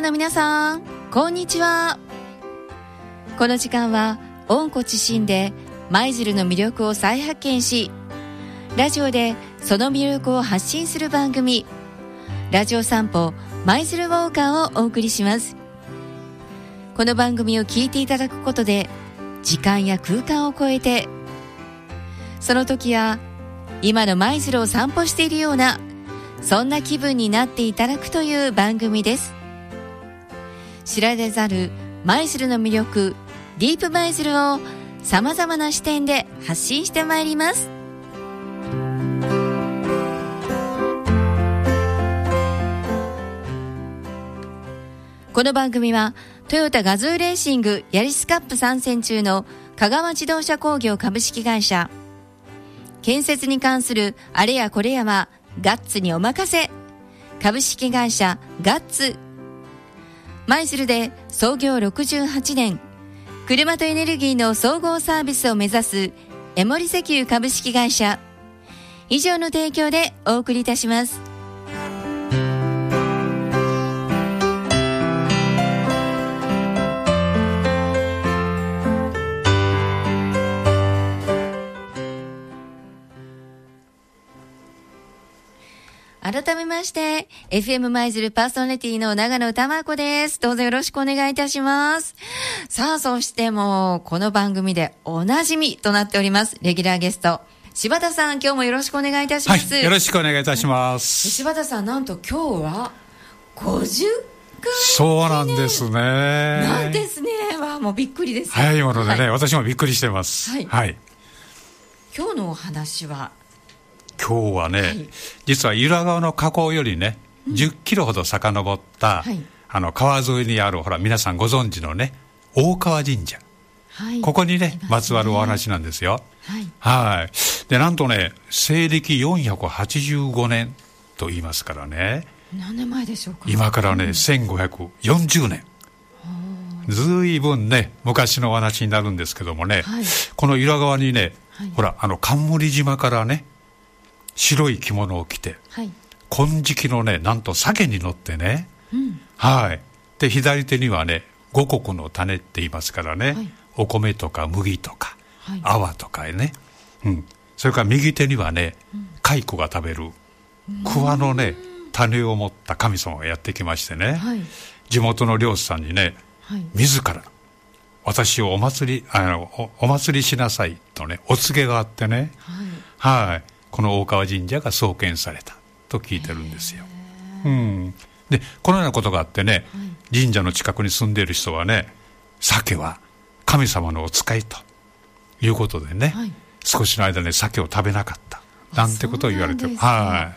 の皆さん、こんにちは。この時間は、温故知新で舞鶴の魅力を再発見し、ラジオでその魅力を発信する番組、ラジオ散歩舞鶴ウォーカーをお送りします。この番組を聞いていただくことで、時間や空間を超えて、その時や今の舞鶴を散歩しているような、そんな気分になっていただくという番組です。知られざる舞鶴の魅力、ディープ舞鶴を様々な視点で発信してまいります。この番組はトヨタガズーレーシングヤリスカップ参戦中の香川自動車工業株式会社建設に関するあれやこれやはガッツにお任せ株式会社ガッツ舞鶴で創業68年車とエネルギーの総合サービスを目指すエモリ石油株式会社以上の提供でお送りいたします。改めまして、FM 舞鶴パーソナリティの長野玉子です。どうぞよろしくお願いいたします。さあ、そしてもう、この番組でおなじみとなっております、レギュラーゲスト。柴田さん、今日もよろしくお願いいたします。はい、よろしくお願いいたします。柴田さん、なんと今日は、50回そうなんですね。なんですね。わもうびっくりです。早いものでね、はい、私もびっくりしてます。はい。はい、今日のお話は今日はね、はい、実は由良川の河口よりね、うん、10キロほど遡った、はい、あの川沿いにある、ほら、皆さんご存知のね、大川神社。はい、ここにね、ねまつわるお話なんですよ。はい。はい。で、なんとね、西暦485年と言いますからね。何年前でしょうか？今からね、うん、1540年。ずいぶんね、昔のお話になるんですけどもね、はい、この由良川にね、はい、ほら、あの、冠島からね、白い着物を着て、はい、金色のねなんと鮭に乗ってね、うん、はい。で左手にはね五穀の種って言いますからね、はい、お米とか麦とか、はい、泡とかね、うん、それから右手にはね、うん、蚕が食べる桑のね種を持った神様がやってきましてね、はい、地元の漁師さんにね、はい、自ら私をお祭りあのおお祭りしなさいとねお告げがあってね。はいこの大川神社が創建されたと聞いてるんですよ。うん、でこのようなことがあってね、はい、神社の近くに住んでいる人はね鮭は神様のお使いということでね、はい、少しの間ね鮭を食べなかったなんてことを言われてる。は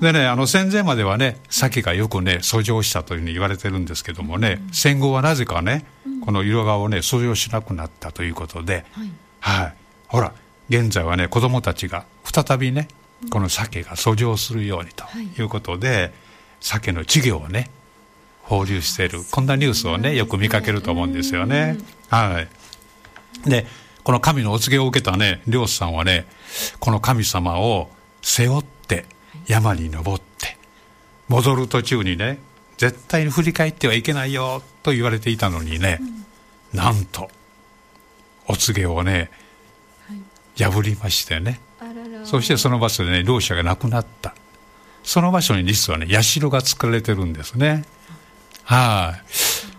い。でね、あの戦前まではね、鮭がよくね、遡上したというふうに言われてるんですけどもね、うん、戦後はなぜかね、うん、この色川をね、遡上しなくなったということで、はい、はい。ほら、現在はね子供たちが再びねこの鮭が遡上するようにとい。うことで、はい、鮭の稚魚をね放流しているこんなニュースをねよく見かけると思うんですよね。はい。でこの神のお告げを受けたね漁師さんはねこの神様を背負って山に登って戻る途中にね絶対に振り返ってはいけないよと言われていたのにね、うん、なんとお告げをね破りましてね。そしてその場所でね両者が亡くなった。その場所に実はね社が作られてるんですね。は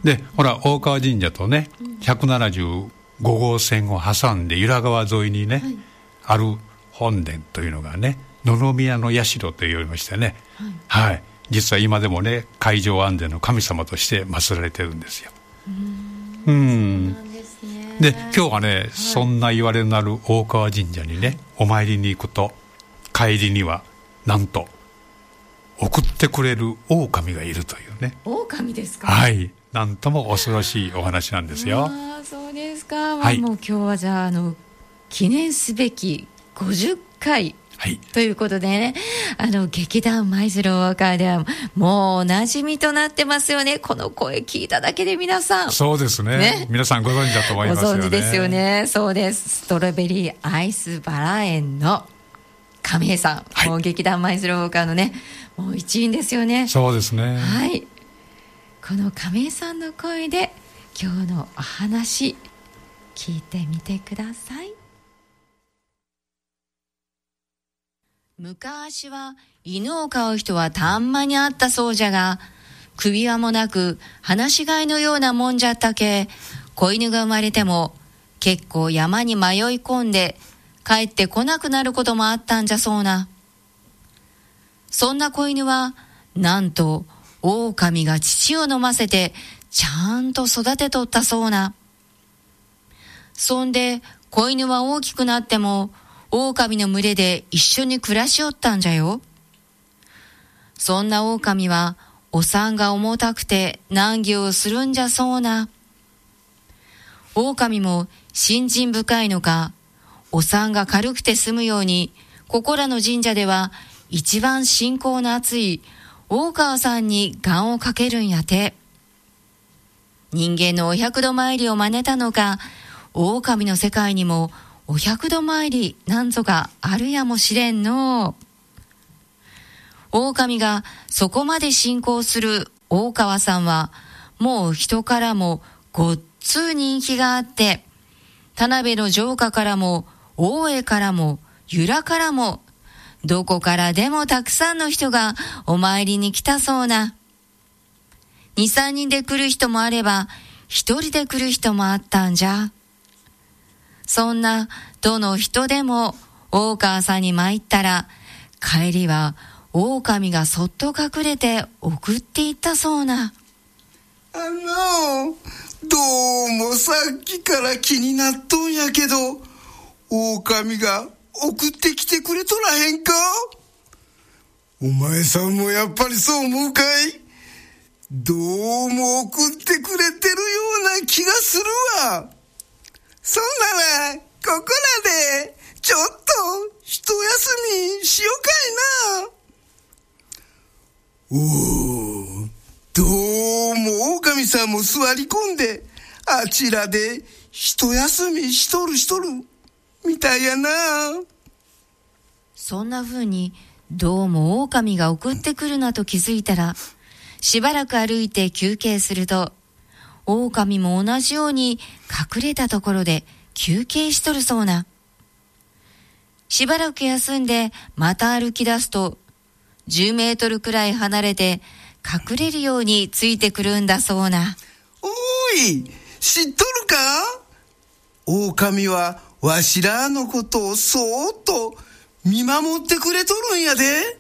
い。でほら大川神社とね175号線を挟んで由良川沿いにね、はい、ある本殿というのがね野々宮の社と言われましてね、はい、はい、実は今でもね海上安全の神様として祀られてるんですよ。うんで今日はね、はい、そんな言われのある大川神社にねお参りに行くと帰りにはなんと送ってくれる狼がいるというね。狼ですか？はい。なんとも恐ろしいお話なんですよ。ああそうですか、はい、もう今日はじゃああの記念すべき50回はい、ということでね、あの、劇団舞鶴大川では、もうおなじみとなってますよね。この声聞いただけで皆さん。そうですね。ね皆さんご存知だと思いますよね。ご存知ですよね。そうです。ストロベリーアイスバラ園の亀井さん。はい、もう劇団舞鶴大川のね、もう一員ですよね。そうですね。はい。この亀井さんの声で今日のお話聞いてみてください昔は犬を飼う人はたんまにあったそうじゃが首輪もなく放し飼いのようなもんじゃったけ子犬が生まれても結構山に迷い込んで帰ってこなくなることもあったんじゃそうな。そんな子犬は、なんと、狼が乳を飲ませて、ちゃんと育てとったそうな。そんで、子犬は大きくなっても、狼の群れで一緒に暮らしよったんじゃよ。そんな狼は、お産が重たくて難儀をするんじゃそうな。狼も信心深いのか、お産が軽くて済むように、ここらの神社では一番信仰の厚い大川さんに願をかけるんやて。人間のお百度参りを真似たのか、狼の世界にもお百度参りなんぞがあるやもしれんの。狼がそこまで信仰する大川さんは、もう人からもごっつ人気があって、田辺の城下からも、大江からも、由良からも、どこからでもたくさんの人がお参りに来たそうな。二三人で来る人もあれば、一人で来る人もあったんじゃ。そんな、どの人でも、大川さんに参ったら、帰りは、狼がそっと隠れて送っていったそうな。あの、どうもさっきから気になっとんやけど、狼が送ってきてくれとらへんか？お前さんもやっぱりそう思うかい？どうも送ってくれてるような気がするわ。そんなら、ここらで、ちょっと、一休みしようかいな。おお、どうも狼さんも座り込んで、あちらで、一休みしとるしとる。みたいやな。そんな風に、どうも狼が送ってくるなと気づいたら、しばらく歩いて休憩すると、狼も同じように隠れたところで休憩しとるそうな。しばらく休んでまた歩き出すと、10メートルくらい離れて隠れるようについてくるんだそうな。おい、知っとるか？狼はわしらのことをそーっと見守ってくれとるんやで。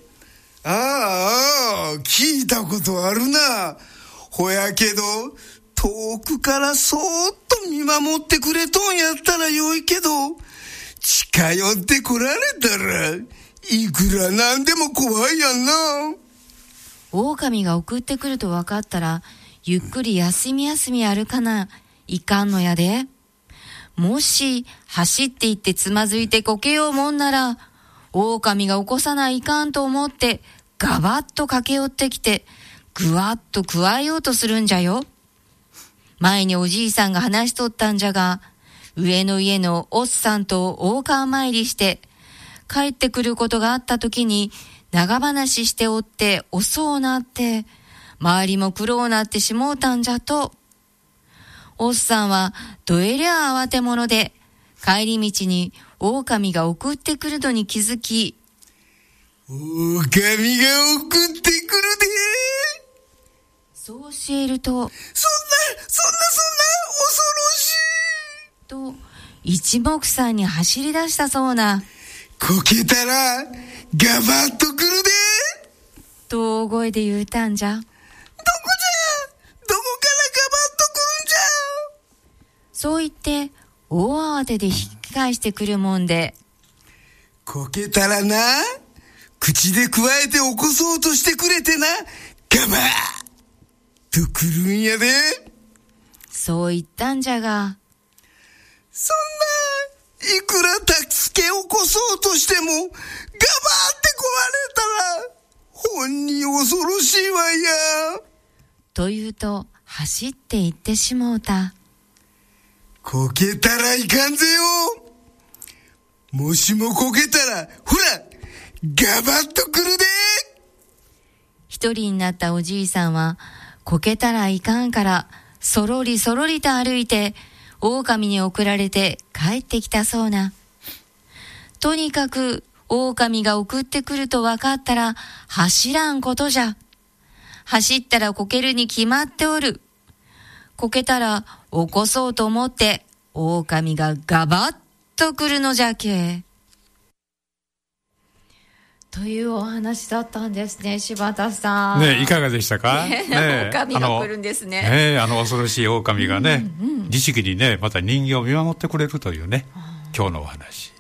ああ、あ、聞いたことあるな。ほやけど、遠くからそーっと見守ってくれとんやったらよいけど、近寄ってこられたら、いくらなんでも怖いやんな。狼が送ってくると分かったら、ゆっくり休み休み歩かな、いかんのやで。もし、走って行ってつまずいてこけようもんなら、狼が起こさないかんと思って、ガバッと駆け寄ってきて、ぐわっと加えようとするんじゃよ。前におじいさんが話しとったんじゃが、上の家のおっさんと大川参りして、帰ってくることがあった時に、長話しておって遅うなって、周りも苦労なってしもうたんじゃと、おっさんはどえりゃ慌て者で、帰り道に狼が送ってくるのに気づき、狼が送ってくるでそう教えると、そんな、そんな、そんな、恐ろしいと、一目散に走り出したそうな。こけたら、ガバッと来るでと大声で言うたんじゃ。どこじゃ？どこからガバッと来るんじゃ？そう言って、大慌てで引き返してくるもんで。こけたらな、口でくわえて起こそうとしてくれてな、ガバッと来るんやで。そう言ったんじゃが。そんな、いくら助け起こそうとしても、ガバーって来られたら、本に恐ろしいわや。と言うと、走って行ってしもうた。こけたらいかんぜよ。もしもこけたら、ほら、ガバッと来るで一人になったおじいさんは、こけたらいかんから、そろりそろりと歩いて、狼に送られて帰ってきたそうな。とにかく、狼が送ってくると分かったら、走らんことじゃ。走ったらこけるに決まっておる。こけたら起こそうと思って、狼がガバッと来るのじゃけ。というお話だったんですね、柴田さん。ねいかがでしたか？ねね狼が来るんですねあのねあの恐ろしい狼がね、律儀にね、また人形を見守ってくれるというね、今日のお話。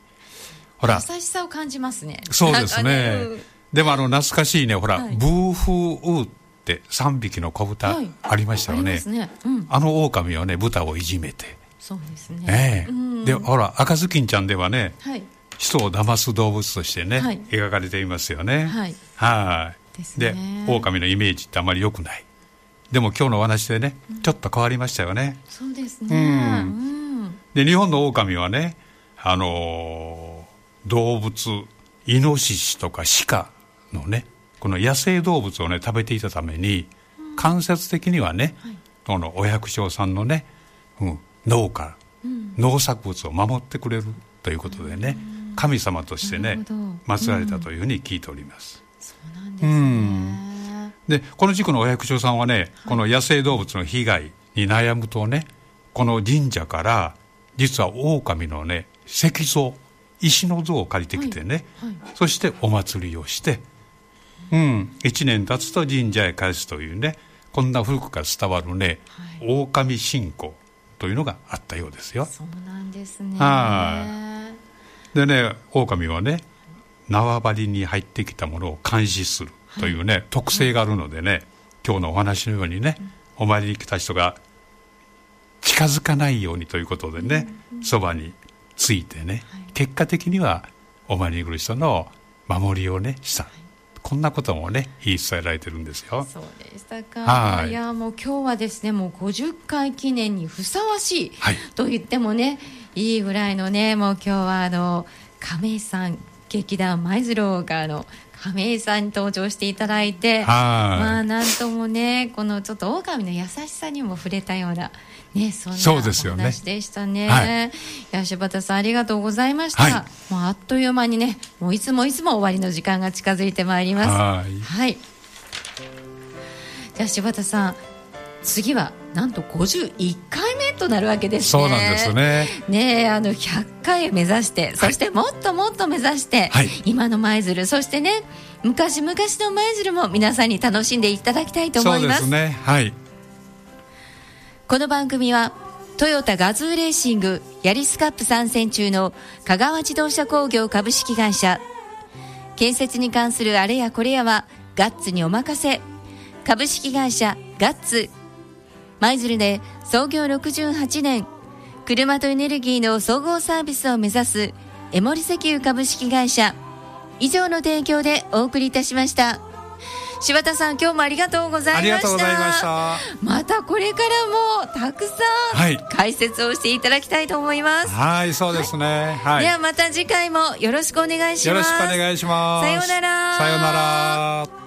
ほら、優しさを感じますね。そうですねかうん。でもあの懐かしいね、ほら、はいブーフーウーって3匹の子豚はいありましたよねありま。すね。うん。あの狼はね、豚をいじめて。そうですね。ねえうんで、ほら、赤ずきんちゃんではね、はい。人を騙す動物としてね、はい描かれていますよね。はいはいですねで、狼のイメージってあまり良くない。でも今日のお話でね、ちょっと変わりましたよね。そうですね。ううんん。で、日本の狼はね、あのー動物、イノシシとか鹿のね、この野生動物をね、食べていたために、間接的にはね、このお百姓さんのね、うん、農家、農作物を守ってくれるということでね、神様としてね祀られたというふうに聞いております。そうなんですね。でこの地区のお百姓さんはね、この野生動物の被害に悩むとねこの神社から実は狼のね石像石の像を借りてきてね、はいはいそしてお祭りをして、うん、1年経つと神社へ返すというねこんな古くから伝わるね、狼信仰というのがあったようですよ。そうなんですね。はでね狼はね縄張りに入ってきたものを監視するというね、特性があるのでね今日のお話のようにね、お参りに来た人が近づかないようにということでね、そばについてね、結果的にはお参りに来る人の守りをねした、こんなこともね言い伝えられてるんですよ。そうでしたか。はい。いやもう今日はですねもう50回記念にふさわしい、はい。と言ってもねいいぐらいのねもう今日はあの亀井さん劇団舞鶴郎があの亀井さんに登場していただいて、はいまあなんともねこのちょっと狼の優しさにも触れたような。ね、そんなそうですよねお話でしたね。はいいや柴田さんありがとうございました。はいもうあっという間にね、もういつもいつも終わりの時間が近づいてまいります。はいはい。じゃあ柴田さん、次はなんと51回目となるわけですね。そうなんです。ね。ねえあの100回目指して、そしてもっともっと目指して、はい今の舞鶴、そしてね、昔々の舞鶴も皆さんに楽しんでいただきたいと思います。ですね。はい。この番組はトヨタガズーレーシングヤリスカップ参戦中の香川自動車工業株式会社建設に関するあれやこれやはガッツにお任せ株式会社ガッツ舞鶴で創業68年車とエネルギーの総合サービスを目指すエモリ石油株式会社以上の提供でお送りいたしました柴田さん今日もありがとうございましたありがとうございました。またこれからもたくさはいん解説をしていただきたいと思います。はい、そうですね。はい。ではまた次回もよろしくお願いします。よろしくお願いします。さようならさようなら。